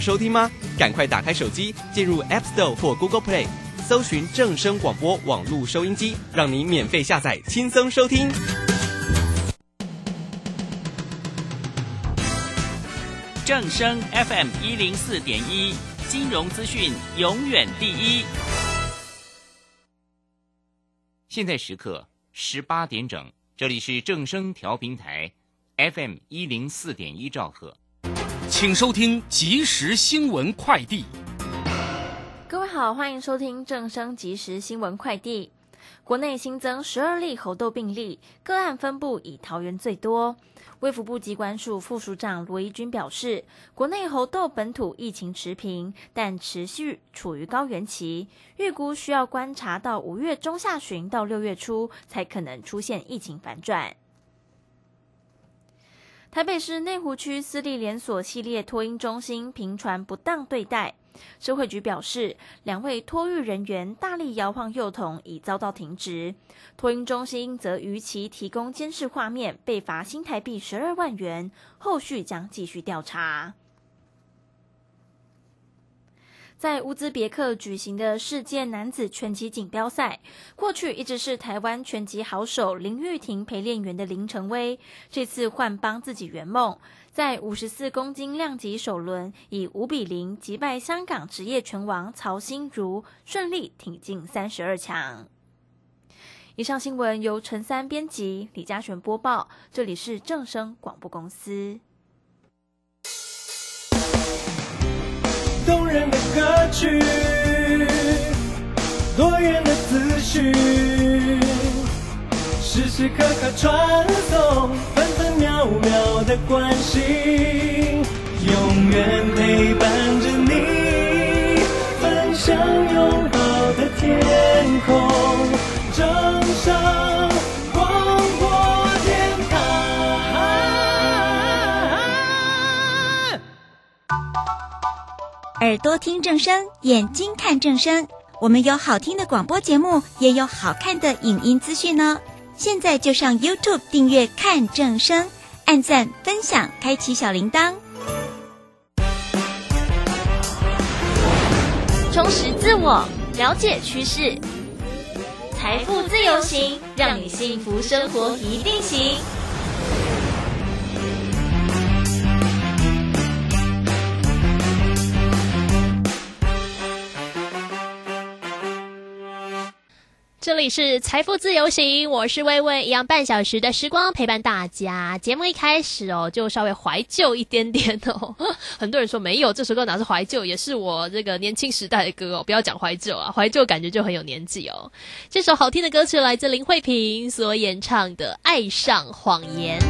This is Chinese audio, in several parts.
收听吗？赶快打开手机，进入 App Store 或 Google Play，搜寻正声广播网络收音机，让你免费下载，轻松收听。正声 FM 一零四点一，金融资讯永远第一。现在时刻十八点整，这里是正声调频台 FM 一零四点一兆赫，请收听即时新闻快递。各位好，欢迎收听正声即时新闻快递。国内新增十二例猴痘病例，个案分布以桃园最多。卫福部机关署副署长罗怡君表示，国内猴痘本土疫情持平，但持续处于高原期，预估需要观察到五月中下旬到六月初，才可能出现疫情反转。台北市内湖区私立连锁系列托婴中心频传不当对待。社会局表示，两位托育人员大力摇晃幼童，已遭到停职。托婴中心则于其提供监视画面，被罚新台币十二万元，后续将继续调查。在乌兹别克举行的世界男子拳击锦标赛，过去一直是台湾拳击好手林玉婷陪练员的林成威，这次换帮自己圆梦，在五十四公斤量级首轮以五比零击败香港职业拳王曹心如，顺利挺进三十二强。以上新闻由陈三编辑，李嘉璇播报，这里是正声广播公司。动人的歌曲，多远的思绪，时时刻刻传送，分分秒秒的关心，永远陪伴着你，分享拥抱的天空，耳朵听正声，眼睛看正声。我们有好听的广播节目，也有好看的影音资讯呢。现在就上 YouTube 订阅看正声，按赞、分享，开启小铃铛。充实自我，了解趋势，财富自由行，让你幸福生活一定行。这里是财富自由行，我是薇薇，一样半小时的时光陪伴大家。节目一开始哦，就稍微怀旧一点点哦。很多人说没有这首歌哪是怀旧，也是我这个年轻时代的歌哦。不要讲怀旧啊，怀旧感觉就很有年纪哦。这首好听的歌曲来自林慧萍所演唱的《爱上谎言》。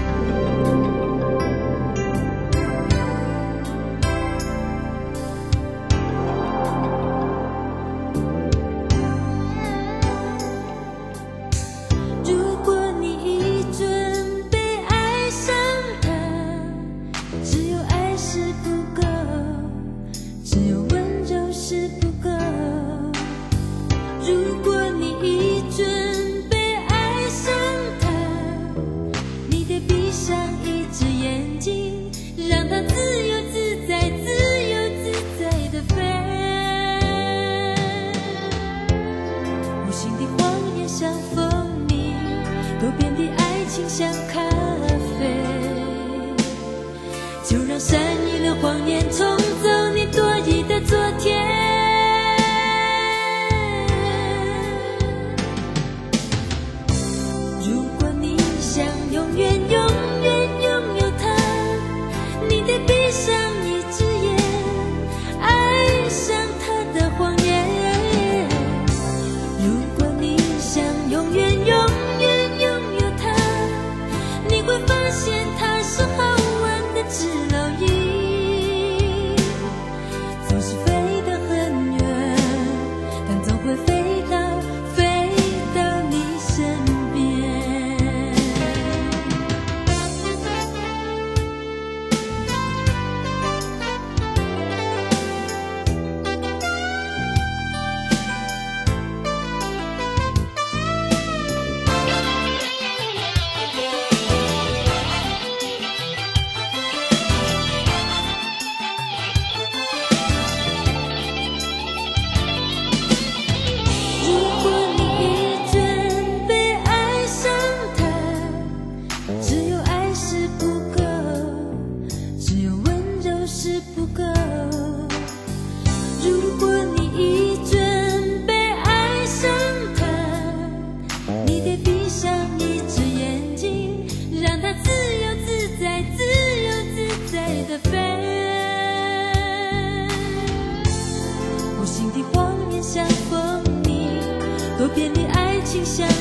下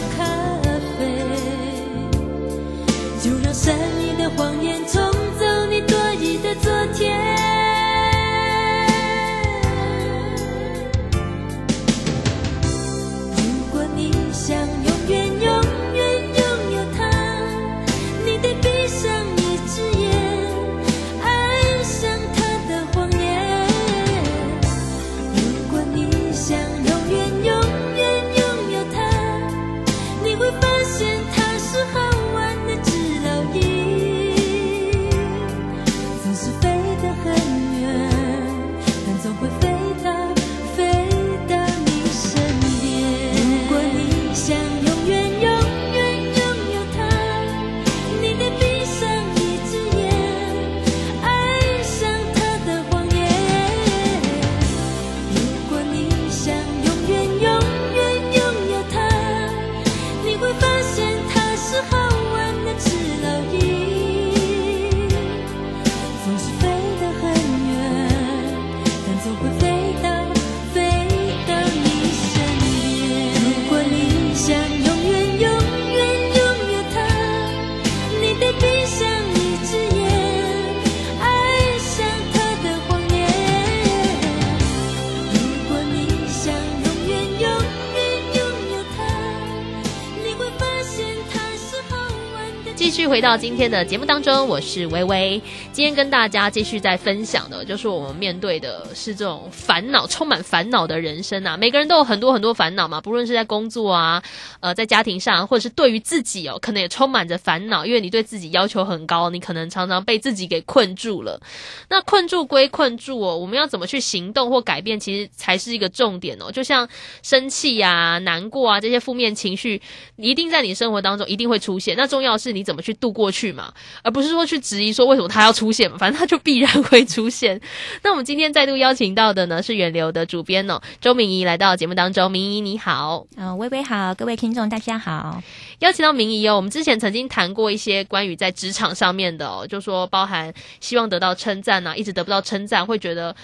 到今天的节目当中，我是微微。今天跟大家继续在分享的，就是我们面对的是这种烦恼，充满烦恼的人生啊。每个人都有很多很多烦恼嘛，不论是在工作啊，呃，在家庭上，或者是对于自己哦，可能也充满着烦恼，因为你对自己要求很高，你可能常常被自己给困住了。那困住归困住哦，我们要怎么去行动或改变，其实才是一个重点哦。就像生气啊、难过啊这些负面情绪，一定在你生活当中一定会出现。那重要是你怎么去度过去嘛，而不是说去质疑说为什么它要出现嘛，反正它就必然会出现。那我们今天再度邀请到的呢是远流的主编哦，周明仪来到节目当中，明仪你好。呃，微微好，各位听众大家好。邀请到明仪哦，我们之前曾经谈过一些关于在职场上面的哦，就说包含希望得到称赞啊，一直得不到称赞，会觉得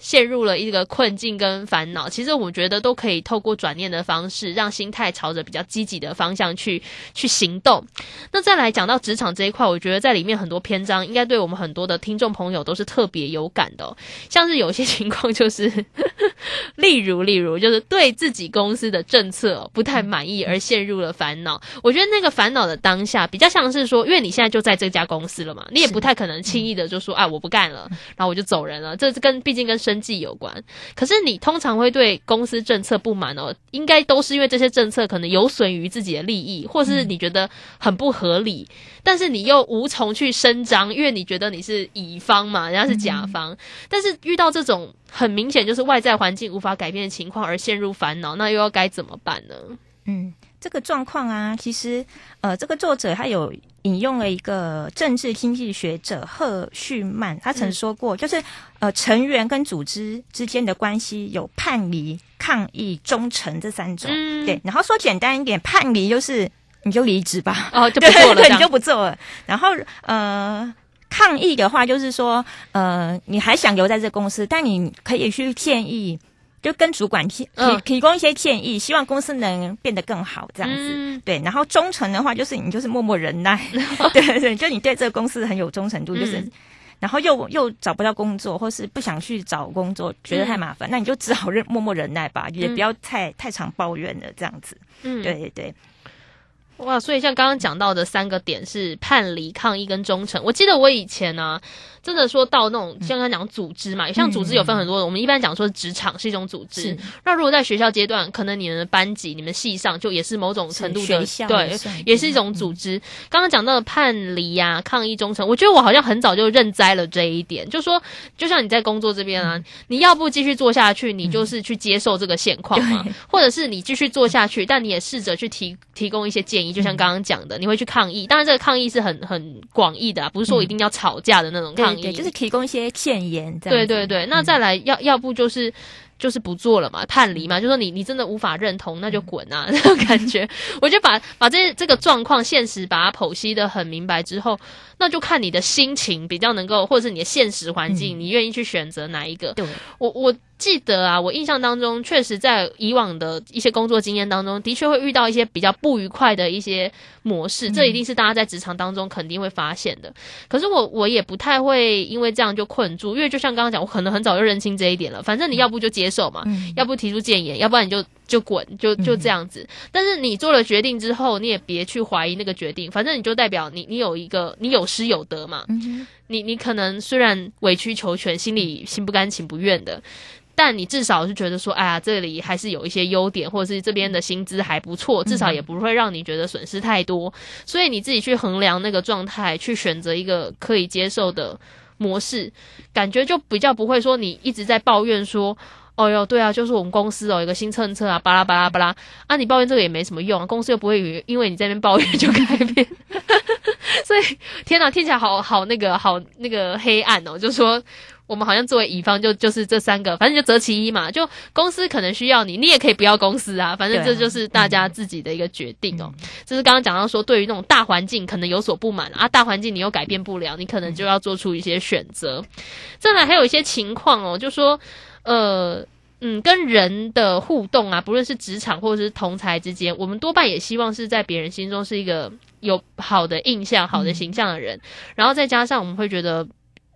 陷入了一个困境跟烦恼。其实我觉得都可以透过转念的方式，让心态朝着比较积极的方向去去行动。那再来讲到职场这一块，我觉得在里面很多篇章应该对我们很多的听众朋友都是特别有感的、哦，像是有些情况就是，例如例如就是对自己公司的政策哦不太满意而陷入了烦恼。我觉得那个烦恼的当下，比较像是说，因为你现在就在这家公司了嘛，你也不太可能轻易的就说，啊，我不干了，然后我就走人了。这是跟毕竟跟生计有关。可是你通常会对公司政策不满哦，应该都是因为这些政策可能有损于自己的利益，或是你觉得很不合理，但是你又无从去伸张，因为你觉得你是乙方嘛，人家是甲方。但是遇到这种很明显就是外在环境无法改变的情况而陷入烦恼，那又要该怎么办呢？嗯，这个状况啊，其实呃，这个作者他有引用了一个政治经济学者赫胥曼，他曾说过，就是呃，成员跟组织之间的关系有叛离、抗议、忠诚这三种。嗯对，然后说简单一点，叛离就是你就离职吧，哦，就不做了，对，你就不做了。然后呃。抗议的话，就是说，呃，你还想留在这公司，但你可以去建议，就跟主管提提嗯提供一些建议，希望公司能变得更好，这样子。嗯。对，然后忠诚的话，就是你就是默默忍耐，对对对，就你对这个公司很有忠诚度，就是。嗯。然后又又找不到工作，或是不想去找工作，觉得太麻烦，那你就只好忍默默忍耐吧，也不要太太常抱怨了，这样子。嗯，对对对，哇，所以像刚刚讲到的三个点是叛离、抗议跟忠诚。我记得我以前呢、真的说到那种像刚刚讲组织嘛，像组织有分很多种，我们一般讲说职场是一种组织。那如果在学校阶段，可能你们的班级、你们系上就也是某种程度的对也是一种组织。刚刚讲到的叛离呀、抗议、忠诚，我觉得我好像很早就认栽了这一点，就说就像你在工作这边啊，你要不继续做下去，你就是去接受这个现况嘛，或者是你继续做下去，但你也试着去提提供一些建议，就像刚刚讲的，你会去抗议。当然，这个抗议是很很广义的啊，不是说一定要吵架的那种抗议，对对，就是提供一些建言这样。对对对。那再来，要要不就是。就是不做了嘛，叛离嘛，就说你你真的无法认同，那就滚啊！那种感觉，我就把把这这个状况现实把它剖析的很明白之后，那就看你的心情比较能够，或者是你的现实环境，你愿意去选择哪一个？对，我我记得啊，我印象当中，确实在以往的一些工作经验当中，的确会遇到一些比较不愉快的一些模式，这一定是大家在职场当中肯定会发现的。可是我我也不太会因为这样就困住，因为就像刚刚讲，我可能很早就认清这一点了。反正你要不就接受嘛，要不提出建言，要不然你就就滚，就就这样子。但是你做了决定之后，你也别去怀疑那个决定，反正你就代表你你有一个你有失有得嘛。你你可能虽然委曲求全，心里心不甘情不愿的。但你至少是觉得说，哎呀，这里还是有一些优点，或者是这边的薪资还不错，至少也不会让你觉得损失太多。所以你自己去衡量那个状态，去选择一个可以接受的模式，感觉就比较不会说你一直在抱怨说，哦哟，对啊，就是我们公司哦，有个新政策啊，巴拉巴拉巴拉啊，你抱怨这个也没什么用啊，公司又不会因为你在那边抱怨就改变。所以天哪，听起来好好那个好那个黑暗哦，就说。我们好像作为乙方就就是这三个，反正就择其一嘛。就公司可能需要你，你也可以不要公司啊。反正这就是大家自己的一个决定哦。就是刚刚讲到说，对于那种大环境可能有所不满啊，大环境你又改变不了，你可能就要做出一些选择。再来还有一些情况哦，就说呃嗯，跟人的互动啊，不论是职场或者是同才之间，我们多半也希望是在别人心中是一个有好的印象、好的形象的人。然后再加上我们会觉得。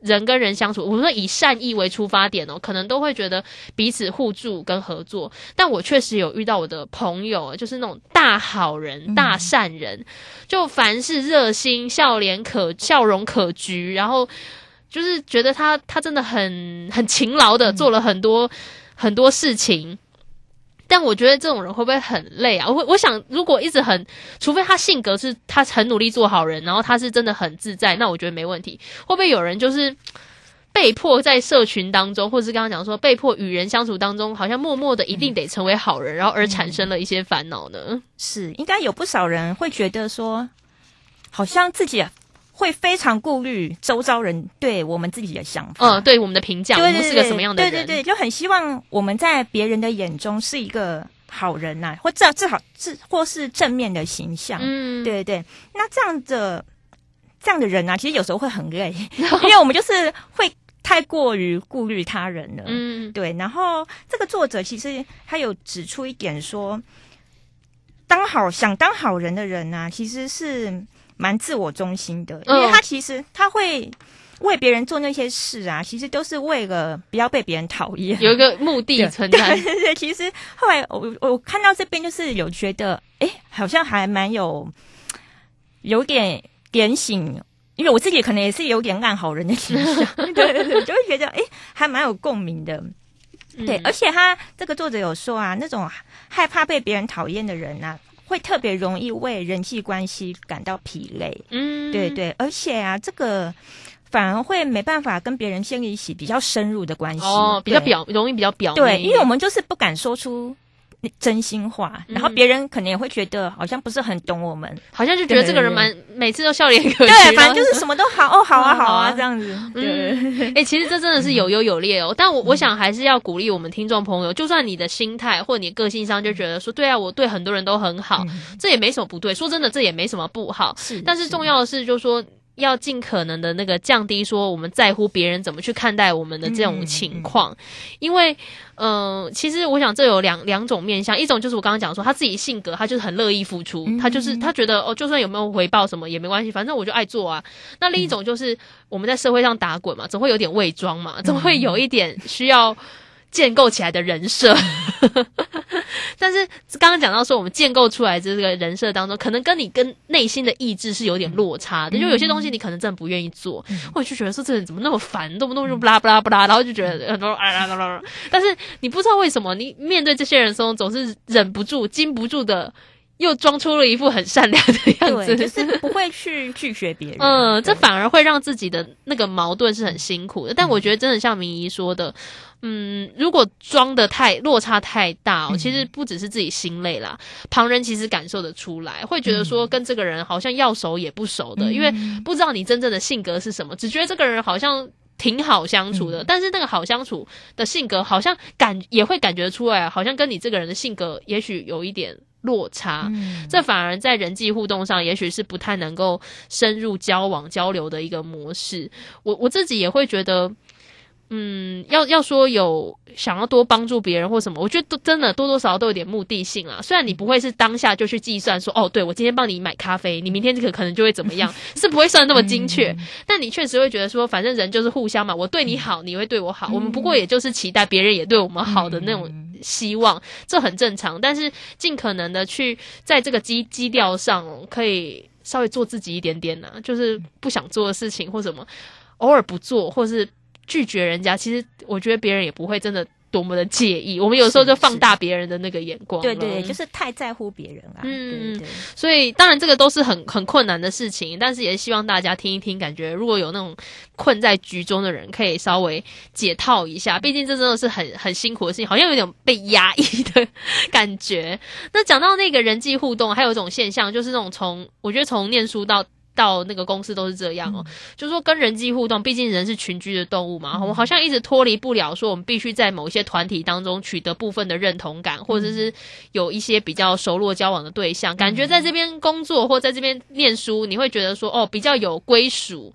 人跟人相处，我们说以善意为出发点哦，可能都会觉得彼此互助跟合作。但我确实有遇到我的朋友，就是那种大好人、大善人，就凡事热心、笑脸可笑容可掬，然后就是觉得他他真的很很勤劳的做了很多很多事情。但我觉得这种人会不会很累啊？我我想，如果一直很，除非他性格是他很努力做好人，然后他是真的很自在，那我觉得没问题。会不会有人就是被迫在社群当中，或者是刚刚讲说被迫与人相处当中，好像默默的一定得成为好人，然后而产生了一些烦恼呢？是，应该有不少人会觉得说，好像自己。会非常顾虑周遭人对我们自己的想法，嗯，对我们的评价，我们是个什么样的人？对对对，就很希望我们在别人的眼中是一个好人呐，或至少至少至或是正面的形象。嗯，对对对。那这样的这样的人啊，其实有时候会很累，因为我们就是会太过于顾虑他人了。嗯，对。然后这个作者其实他有指出一点说，当好想当好人的人呢，其实是。蛮自我中心的，因为他其实他会为别人做那些事啊，其实都是为了不要被别人讨厌，有一个目的存在。对对对，其实后来我我看到这边就是有觉得，哎，好像还蛮有有点点醒，因为我自己可能也是有点烂好人的倾向，对对对，就会觉得哎，还蛮有共鸣的。对，而且他这个作者有说啊，那种害怕被别人讨厌的人啊。会特别容易为人际关系感到疲累，嗯，对对，而且啊，这个反而会没办法跟别人建立起比较深入的关系，哦，比较表容易比较表对，因为我们就是不敢说出。真心话，然后别人可能也会觉得好像不是很懂我们，好像就觉得这个人蛮每次都笑脸可掬，对，反正就是什么都好哦，好啊，好啊，这样子。嗯，哎，其实这真的是有优有劣哦。但我我想还是要鼓励我们听众朋友，就算你的心态或你个性上就觉得说，对啊，我对很多人都很好，这也没什么不对。说真的，这也没什么不好。是，但是重要的是，就是说。要尽可能的那个降低说我们在乎别人怎么去看待我们的这种情况，因为嗯，其实我想这有两两种面向，一种就是我刚刚讲说他自己性格，他就是很乐意付出，他就是他觉得哦，就算有没有回报什么也没关系，反正我就爱做啊。那另一种就是我们在社会上打滚嘛，总会有点伪装嘛，总会有一点需要。建构起来的人设，但是刚刚讲到说，我们建构出来这个人设当中，可能跟你跟内心的意志是有点落差的。就有些东西你可能真的不愿意做，或者就觉得说这人怎么那么烦，动不动就不拉不拉不拉，然后就觉得很多啊啦啦啦啦。但是你不知道为什么，你面对这些人的时候，总是忍不住、禁不住的又装出了一副很善良的样子，就是不会去拒绝别人。嗯，这反而会让自己的那个矛盾是很辛苦的。但我觉得真的像明仪说的，嗯，如果装的太落差太大、嗯哦，其实不只是自己心累啦，旁人其实感受得出来，会觉得说跟这个人好像要熟也不熟的，嗯因为不知道你真正的性格是什么，只觉得这个人好像。挺好相处嗯的，但是那个好相处的性格，好像感也会感觉出来，好像跟你这个人的性格也许有一点落差。嗯这反而在人际互动上，也许是不太能够深入交往交流的一个模式。我我自己也会觉得，嗯，要要说有想要多帮助别人或什么，我觉得都真的多多少少都有点目的性啊。虽然你不会是当下就去计算说，哦，对我今天帮你买咖啡，你明天可可能就会怎么样，是不会算那么精确。但你确实会觉得说，反正人就是互相嘛，我对你好，你会对我好，我们不过也就是期待别人也对我们好的那种希望，这很正常。但是尽可能的去在这个基基调上，可以稍微做自己一点点呐、就是不想做的事情或什么，偶尔不做，或是拒绝人家。其实我觉得别人也不会真的多么的介意。我们有时候就放大别人的那个眼光了，对对，就是太在乎别人啊。嗯对对，所以当然这个都是很很困难的事情，但是也希望大家听一听，感觉如果有那种困在局中的人，可以稍微解套一下。毕竟这真的是很很辛苦的事情，好像有点被压抑的感觉。那讲到那个人际互动，还有一种现象，就是那种从我觉得从念书到。到那个公司都是这样哦，就是说跟人际互动，毕竟人是群居的动物嘛，我们好像一直脱离不了说我们必须在某一些团体当中取得部分的认同感，或者是有一些比较熟络交往的对象，感觉在这边工作或在这边念书，你会觉得说哦比较有归属，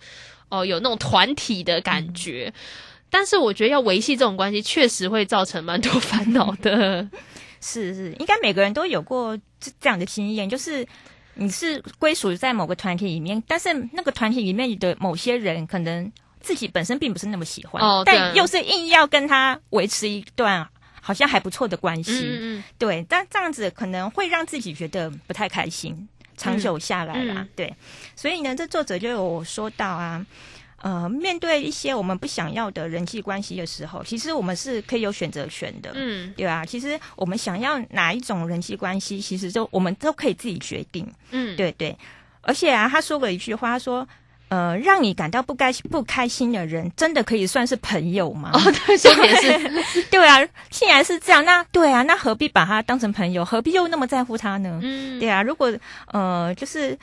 哦有那种团体的感觉。但是我觉得要维系这种关系，确实会造成蛮多烦恼的。是是，应该每个人都有过这这样的经验，就是你是归属在某个团体里面，但是那个团体里面的某些人可能自己本身并不是那么喜欢，哦但又是硬要跟他维持一段好像还不错的关系，嗯。嗯对，但这样子可能会让自己觉得不太开心，长久下来啦，嗯。对，所以呢，这作者就有说到啊。呃，面对一些我们不想要的人际关系的时候，其实我们是可以有选择权的。嗯对啊，其实我们想要哪一种人际关系，其实就我们都可以自己决定。嗯，对对，而且啊，他说过一句话，他说。呃，让你感到不开不开心的人，真的可以算是朋友吗？哦，对，重点是，对啊，既然是这样，那对啊，那何必把他当成朋友？何必又那么在乎他呢？嗯，对啊，如果呃，就是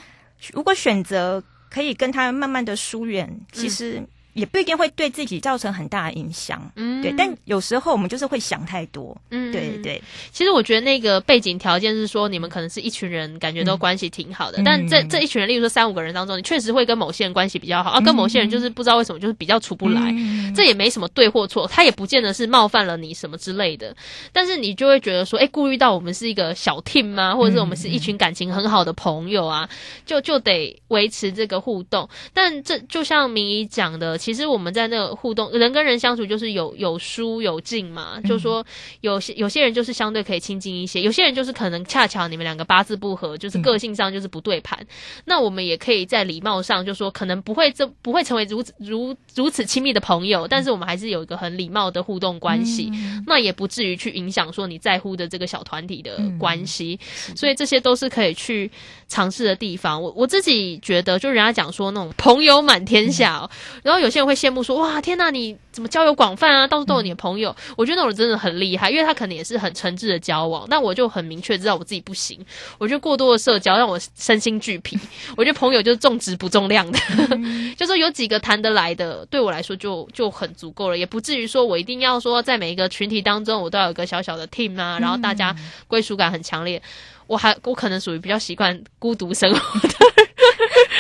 如果选择可以跟他慢慢的疏远，其实也不一定会对自己造成很大的影响。嗯对，但有时候我们就是会想太多。嗯对对，其实我觉得那个背景条件是说，你们可能是一群人，感觉都关系挺好的。嗯但这这一群人，例如说三五个人当中，你确实会跟某些人关系比较好，啊，跟某些人就是不知道为什么就是比较处不来。嗯这也没什么对或错，他也不见得是冒犯了你什么之类的。但是你就会觉得说，哎，顾虑到我们是一个小 team 吗？或者是我们是一群感情很好的朋友啊，就就得维持这个互动。但这就像明仪讲的，其实我们在那个互动，人跟人相处就是有有疏有近嘛，就说有些有些人就是相对可以亲近一些，有些人就是可能恰巧你们两个八字不合，就是个性上就是不对盘。那我们也可以在礼貌上就说，可能不会这不会成为如此如如此亲密的朋友，但是我们还是有一个很礼貌的互动关系，那也不至于去影响说你在乎的这个小团体的关系，所以这些都是可以去尝试的地方。我我自己觉得，就人家讲说那种朋友满天下、哦，然后有些人会羡慕说，哇，天呐，你怎么交友广泛啊，到处都有你的朋友。我觉得那种人真的很厉害，因为他可能也是很诚挚的交往，但我就很明确知道我自己不行，我觉得过多的社交让我身心俱疲。我觉得朋友就是重质不重量的，就说有几个谈得来的，对我来说就就很足够了，也不至于说我一定要说在每一个群体当中我都要有个小小的 team 啊，然后大家归属感很强烈。我还我可能属于比较习惯孤独生活的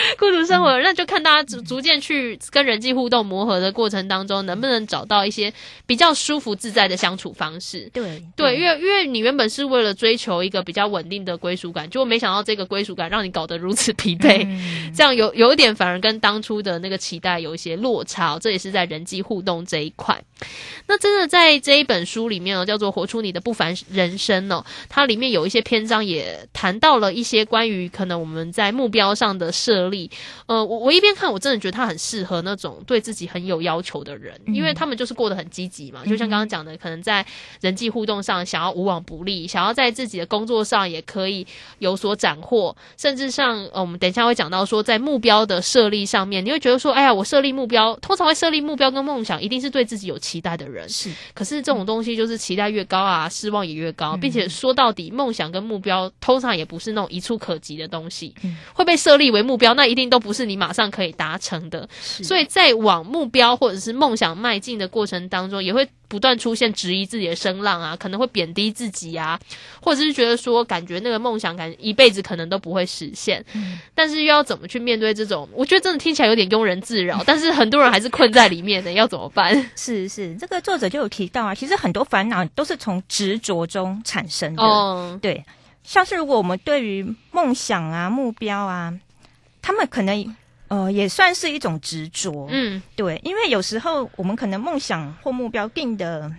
孤独生活，那就看大家逐逐渐去跟人际互动磨合的过程当中，能不能找到一些比较舒服自在的相处方式。对。对，因为因为你原本是为了追求一个比较稳定的归属感，结果没想到这个归属感让你搞得如此疲惫，这样有有一点反而跟当初的那个期待有一些落差、哦，这也是在人际互动这一块。那真的在这一本书里面哦，叫做《活出你的不凡人生》哦，它里面有一些篇章也谈到了一些关于可能我们在目标上的设立力，呃，我我一边看，我真的觉得他很适合那种对自己很有要求的人，因为他们就是过得很积极嘛，就像刚刚讲的，可能在人际互动上想要无往不利，想要在自己的工作上也可以有所斩获，甚至像呃，我们等一下会讲到说，在目标的设立上面，你会觉得说，哎呀，我设立目标，通常会设立目标跟梦想，一定是对自己有期待的人，是，可是这种东西就是期待越高啊，失望也越高，并且说到底，梦想跟目标通常也不是那种一触可及的东西，会被设立为目标，那一定都不是你马上可以达成的。所以在往目标或者是梦想迈进的过程当中，也会不断出现质疑自己的声浪啊，可能会贬低自己啊，或者是觉得说感觉那个梦想感一辈子可能都不会实现，但是又要怎么去面对这种？我觉得真的听起来有点庸人自扰，但是很多人还是困在里面的，要怎么办？是是，这个作者就有提到啊，其实很多烦恼都是从执着中产生的。哦，对，像是如果我们对于梦想啊、目标啊，他们可能呃也算是一种执着。嗯，对，因为有时候我们可能梦想或目标定的。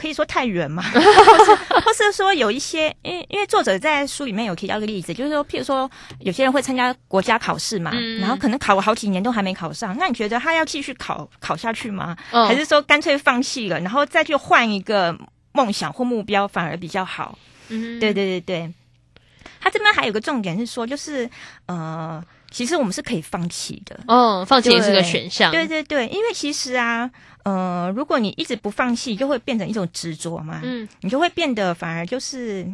可以说太远嘛，或 是或是说有一些，因为因为作者在书里面有提到一个例子，就是说，譬如说有些人会参加国家考试嘛，嗯然后可能考了好几年都还没考上，那你觉得他要继续考考下去吗？嗯还是说干脆放弃了，然后再去换一个梦想或目标反而比较好？嗯对对对对，他这边还有个重点是说，就是呃，其实我们是可以放弃的。哦，放弃也是个选项。对对对，因为其实啊，呃，如果你一直不放弃，就会变成一种执着嘛。嗯你就会变得反而就是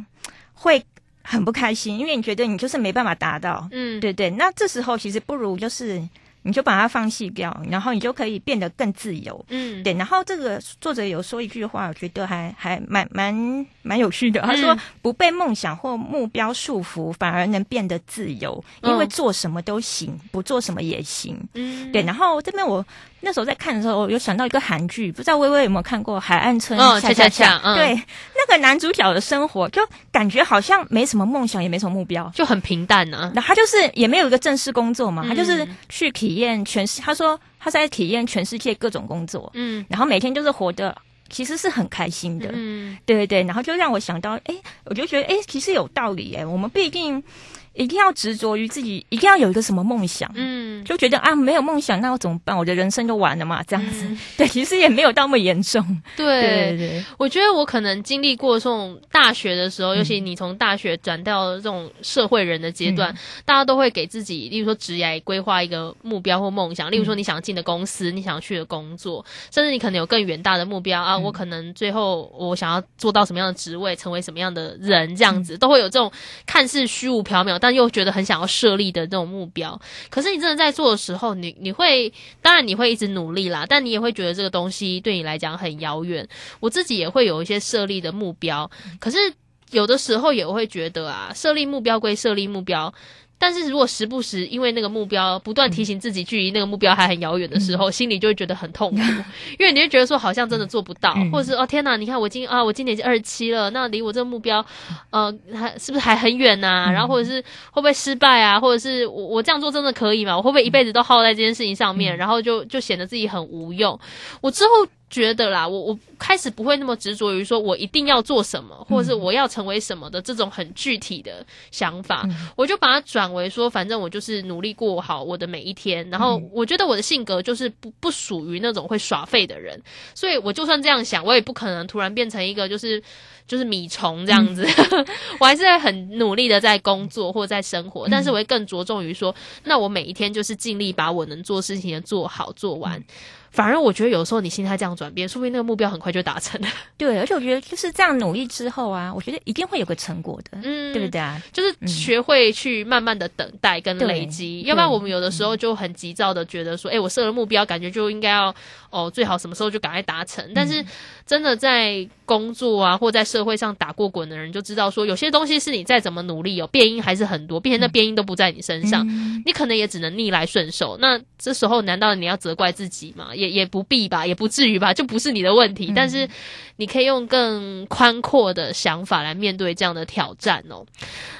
会很不开心，因为你觉得你就是没办法达到。嗯，对对，那这时候其实不如就是你就把它放弃掉，然后你就可以变得更自由。嗯，对，然后这个作者有说一句话，我觉得还还蛮蛮蛮有趣的。他说嗯：“不被梦想或目标束缚，反而能变得自由，因为嗯做什么都行，不做什么也行。”嗯，对，然后这边我那时候在看的时候，有想到一个韩剧，不知道微微有没有看过《海岸村哦恰恰恰恰恰嗯对，那个男主角的生活就感觉好像没什么梦想，也没什么目标。就很平淡啊呢。然后他就是也没有一个正式工作嘛，他就是嗯去体验全世，他说他在体验全世界各种工作，嗯然后每天就是活得其实是很开心的，嗯对对对，然后就让我想到，哎，我就觉得，哎，其实有道理，哎，我们不一定一定要执着于自己，一定要有一个什么梦想，嗯，就觉得啊，没有梦想，那我怎么办？我的人生就完了嘛，这样子。嗯。对，其实也没有那么严重。对。对对对，我觉得我可能经历过这种大学的时嗯。候，尤其你从大学转到这种社会人的阶段，嗯。大家都会给自己，例如说职业规划一个目标或梦想，例嗯如说你想进的公司，你想去的工作，甚至你可能有更远大的目标嗯。啊，我可能最后我想要做到什么样的职位，成为什么样的人，这样嗯。子、都会有这种看似虚无缥缈，但又觉得很想要设立的这种目标。可是你真的在做的时候，你你会，当然你会一直努力啦，但你也会觉得这个东西对你来讲很遥远。我自己也会有一些设立的目标，可是有的时候也会觉得啊，设立目标归设立目标。但是如果时不时因为那个目标不断提醒自己距离那个目标还很遥远的时候，心里就会觉得很痛苦，因为你会觉得说好像真的做不到，嗯。或者是哦天哪，你看我今啊我今年已经二十七了，那离我这个目标呃还是不是还很远呐、然后或者是会不会失败啊，或者是我我这样做真的可以吗？我会不会一辈子都耗在这件事情上面，然后就就显得自己很无用？我之后觉得啦，我我开始不会那么执着于说我一定要做什么，或者是我要成为什么的这种很具体的想法，我就把它转为说，反正我就是努力过好我的每一天。然后我觉得我的性格就是不不属于那种会耍废的人，所以我就算这样想，我也不可能突然变成一个就是。就是米虫这样子，我还是会很努力的在工作或在生活，但是我会更着重于说，那我每一天就是尽力把我能做事情的做好做完。反而我觉得有时候你心态这样转变，说不定那个目标很快就达成了。对，而且我觉得就是这样努力之后啊，我觉得一定会有个成果的，嗯对不对啊？就是学会去慢慢的等待跟累积，要不然我们有的时候就很急躁的觉得说，哎、我设了目标，感觉就应该要哦，最好什么时候就赶快达成。但是真的在工作啊，或在社会上打过滚的人就知道说，有些东西是你再怎么努力，有变音还是很多，并且那变音都不在你身上，你可能也只能逆来顺受。那这时候难道你要责怪自己吗？也也不必吧，也不至于吧，就不是你的问题。但是你可以用更宽阔的想法来面对这样的挑战哦。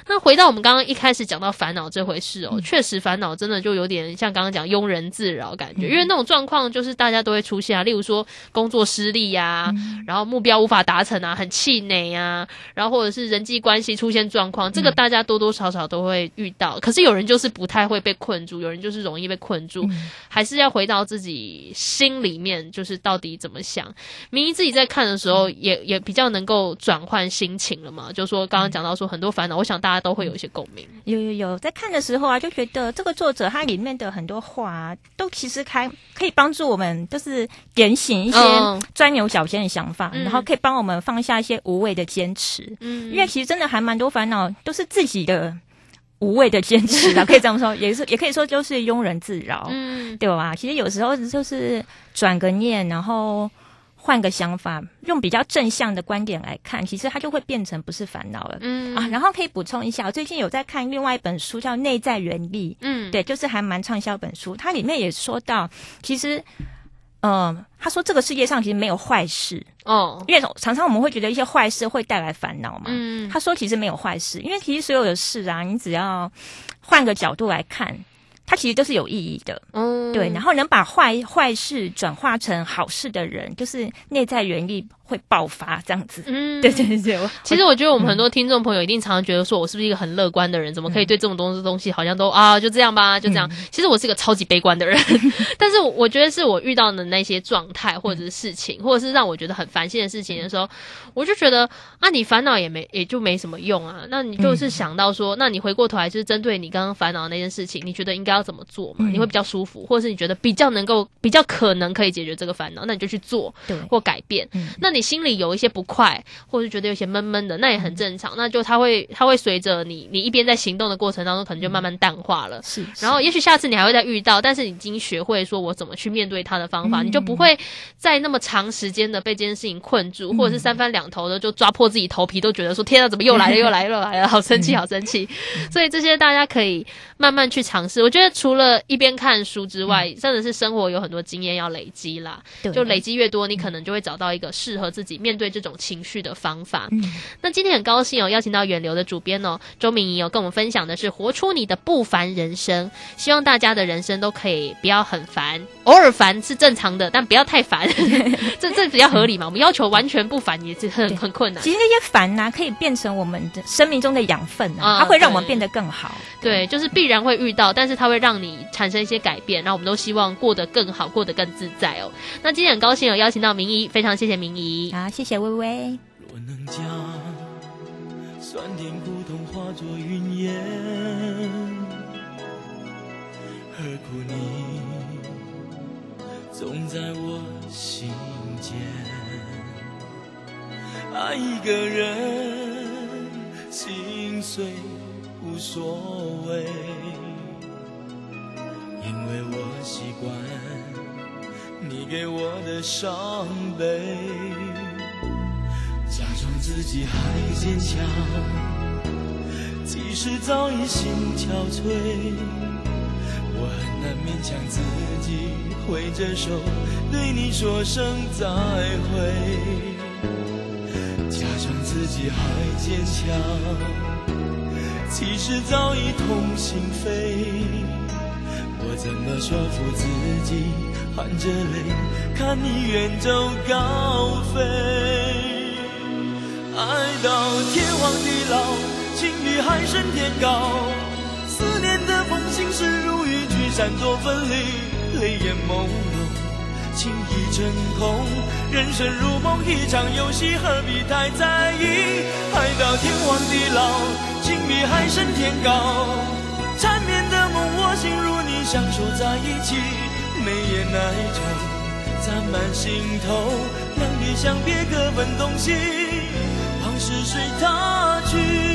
那回到我们刚刚一开始讲到烦恼这回事哦，确实烦恼真的就有点像刚刚讲庸人自扰感觉，因为那种状况就是大家都会出现啊，例如说工作失利呀、然后目标无法法达成啊，很气馁啊，然后或者是人际关系出现状况，这个大家多多少少都会遇到。可是有人就是不太会被困住，有人就是容易被困住，还是要回到自己心里面，就是到底怎么想。明一自己在看的时候，也也比较能够转换心情了嘛。就说刚刚讲到说很多烦恼，我想大家都会有一些共鸣。有有有，在看的时候啊，就觉得这个作者他里面的很多话、啊，都其实开可以帮助我们，就是点醒一些嗯钻牛角尖的想法，嗯然后可以帮我们放下一些无谓的坚持。嗯因为其实真的还蛮多烦恼都是自己的无谓的坚持啊，可以这么说，也是也可以说就是庸人自扰，嗯对吧？其实有时候就是转个念，然后。换个想法，用比较正向的观点来看，其实它就会变成不是烦恼了。嗯啊，然后可以补充一下，我最近有在看另外一本书，叫《内在原力》。嗯对，就是还蛮畅销本书。它里面也说到，其实，嗯、他说这个世界上其实没有坏事，哦因为常常我们会觉得一些坏事会带来烦恼嘛。嗯他说其实没有坏事，因为其实所有的事啊，你只要换个角度来看，它其实都是有意义的。嗯对，然后能把坏坏事转化成好事的人，就是内在原力会爆发这样子。嗯对对对对，其实我觉得我们很多听众朋友一定常常觉得说，我是不是一个很乐观的人？怎么可以对这种东西东西好像都啊就这样吧，就这样？其实我是一个超级悲观的人，但是我觉得是我遇到的那些状态或者是事情，或者是让我觉得很烦心的事情的时候，我就觉得啊，你烦恼也没也就没什么用啊。那你就是想到说，那你回过头来就是针对你刚刚烦恼的那件事情，你觉得应该要怎么做嘛？你会比较舒服，或者是你觉得比较能够比较可能可以解决这个烦恼，那你就去做对或改变。嗯那你心里有一些不快，或者是觉得有些闷闷的，那也很正常。那就它会它会随着你你一边在行动的过程当中，可能就慢慢淡化了。是，然后，也许下次你还会再遇到，但是你已经学会说我怎么去面对它的方法，嗯你就不会再那么长时间的被这件事情困住，或者是三番两头的就抓破自己头皮，都觉得说天啊，怎么又来了，又来了，又来了，好生气，好生气。所以这些大家可以慢慢去尝试。我觉得除了一边看书之外，真的是生活有很多经验要累积啦。对就累积越多，你可能就会找到一个适合自己面对这种情绪的方法。嗯那今天很高兴哦，邀请到远流的主编哦，周明仪哦，跟我们分享的是活出你的不凡人生。希望大家的人生都可以不要很烦，偶尔烦是正常的，但不要太烦，这这比较合理嘛。我们要求完全不烦也是很很困难其。实那些烦呐、可以变成我们的生命中的养分啊，啊它会让我们变得更好。对，就是必然会遇到，但是它会让你产生一些改变，然后我们都希望过得更好，过得更自在哦。那今天很高兴有邀请到明仪，非常谢谢明仪。好，谢谢微微。若能将酸甜苦痛化作云烟，何苦你总在我心间？爱一个人，心碎无所谓，因为我习惯你给我的伤悲。假装自己还坚强，其实早已心憔悴。我很难勉强自己挥着手对你说声再会，假装自己还坚强，其实早已痛心扉。我怎么说服自己，含着泪看你远走高飞？爱到天荒地老，情比海深天高。思念的风，心事如雨聚散作分离，泪眼朦胧，情已成空。人生如梦一场游戏，何必太在意？爱到天荒地老，情比海深天高。缠绵的梦，我心如你相守在一起，眉眼哀愁，攒满心头。两地相别，各奔东西，往事随他去。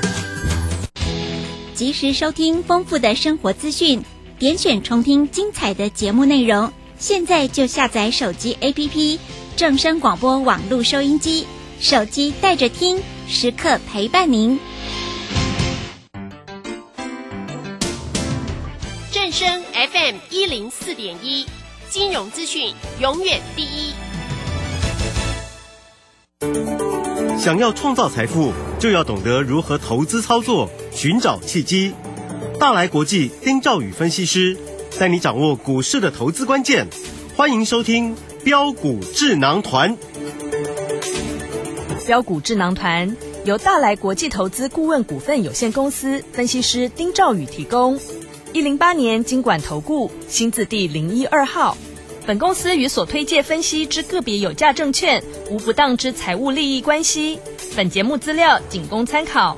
及时收听丰富的生活资讯，点选重听精彩的节目内容。现在就下载手机 APP 正声广播网络收音机，手机带着听，时刻陪伴您。正声 FM 一零四点一，金融资讯永远第一。想要创造财富，就要懂得如何投资操作，寻找契机。大来国际丁兆宇分析师带你掌握股市的投资关键。欢迎收听标股智囊团。标股智囊团由大来国际投资顾问股份有限公司分析师丁兆宇提供。一零八年经管投顾新字第零一二号。本公司与所推介分析之个别有价证券无不当之财务利益关系。本节目资料仅供参考，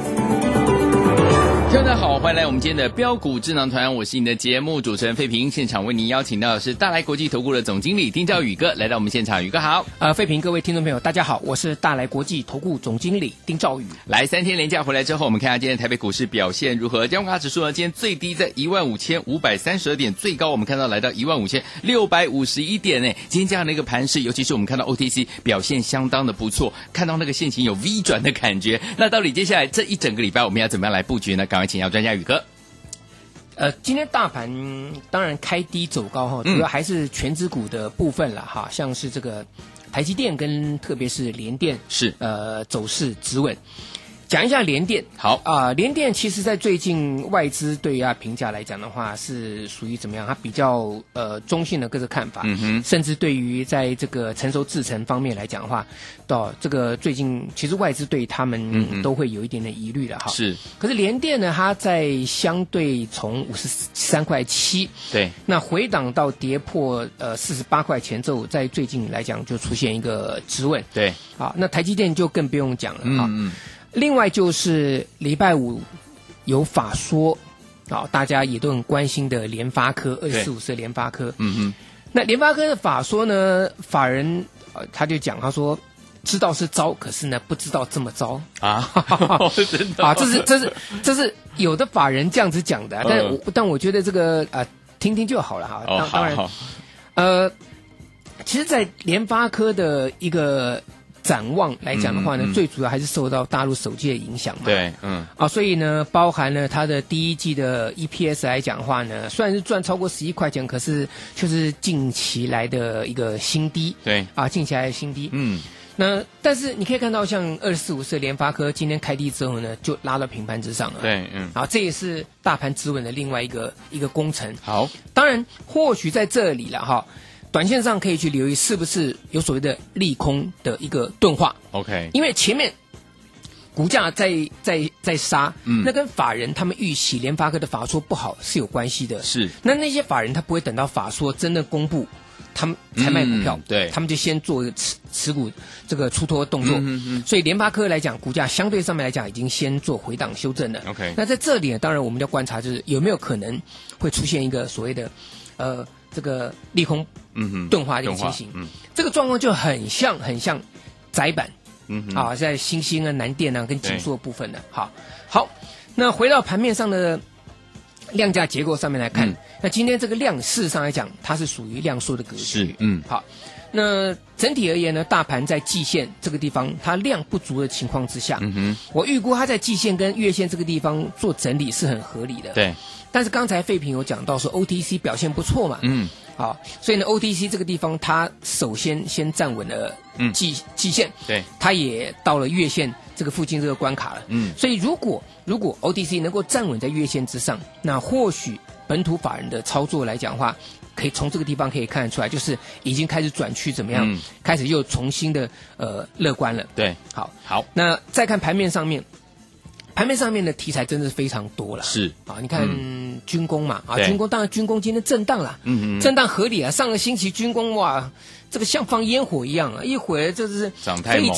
听众大家好，欢迎来我们今天的标股智囊团，我是你的节目主持人费平。现场为您邀请到的是大来国际投顾的总经理丁兆宇哥来到我们现场，宇哥好。呃，费平，各位听众朋友，大家好，我是大来国际投顾总经理丁兆宇。来三天连假回来之后，我们看一下今天台北股市表现如何。加权指数呢，今天最低在一万五千五百三十二点，最高我们看到来到一万五千六百五十一点呢。今天这样的一个盘势，尤其是我们看到 OTC 表现相当的不错，看到那个线型有 V 转的感觉。那到底接下来这一整个礼拜我们要怎么样来布局呢？赶快请教专家宇哥。呃，今天大盘当然开低走高哈，主要还是全指股的部分了哈，像是这个台积电跟特别是联电是呃走势止稳。讲一下联电，好啊，联电其实在最近外资对于它评价来讲的话，是属于怎么样？它比较呃中性的各个看法，嗯哼甚至对于在这个成熟制程方面来讲的话，到这个最近其实外资对他嗯们哼都会有一点点疑虑的哈。是，可是联电呢，它在相对从五十三块七，对，那回档到跌破呃四十八块钱之后，在最近来讲就出现一个止稳。对，好，那台积电就更不用讲了哈。嗯嗯，另外就是礼拜五有法说，啊，大家也都很关心的联发科二十四五是联发科。嗯嗯，那联发科的法说呢，法人呃他就讲，他说知道是糟，可是呢不知道这么糟。啊，真的啊，这是这是这是有的法人这样子讲的，但嗯我但我觉得这个啊、呃听听就好了哈。哦，当当然。呃，其实，在联发科的一个展望来讲的话呢，嗯嗯最主要还是受到大陆手机的影响嘛。对，嗯，啊，所以呢，包含了它的第一季的 EPS 来讲的话呢，虽然是赚超过十一块钱，可是却是近期来的一个新低对，啊，近期来的新低。嗯，那但是你可以看到，像二四五四联发科今天开低之后呢，就拉到平盘之上了。。对，嗯，啊，这也是大盘止稳的另外一个一个工程。好，当然，或许在这里了哈，短线上可以去留意是不是有所谓的利空的一个钝化，OK，因为前面股价在在在杀，嗯。那跟法人他们预期联发科的法说不好是有关系的。是，那那些法人他不会等到法说真的公布，他们才卖股票，嗯对。他们就先做一个持持股这个出脱动作。嗯嗯嗯所以联发科来讲，股价相对上面来讲已经先做回档修正了。OK 那在这里呢，当然我们要观察就是有没有可能会出现一个所谓的呃这个利空嗯哼，钝化的一个情形。嗯这个状况就很像很像窄板。嗯哼，啊，在新兴啊、南电啊跟紧对缩的部分的。好，好，那回到盘面上的量价结构上面来看，嗯那今天这个量事实上来讲，它是属于量缩的格局。是，嗯，好，那整体而言呢，大盘在季线这个地方它量不足的情况之下，嗯哼，我预估它在季线跟月线这个地方做整理是很合理的。。对，但是刚才废品有讲到说 OTC 表现不错嘛，嗯，好，所以呢 OTC 这个地方它首先先站稳了嗯。季季线，对，它也到了月线这个附近这个关卡了。嗯，所以如果如果 OTC 能够站稳在月线之上，那或许本土法人的操作来讲的话，可以从这个地方可以看得出来，就是已经开始转趋怎么样，嗯。开始又重新的呃乐观了。对，好，好，那再看盘面上面，盘盘面上面的题材真的是非常多了。是。啊，你看、军工嘛，啊，军工当然军工今天震荡了，嗯嗯震荡合理啊。上个星期军工哇，这个像放烟火一样啊，一会儿就是涨太猛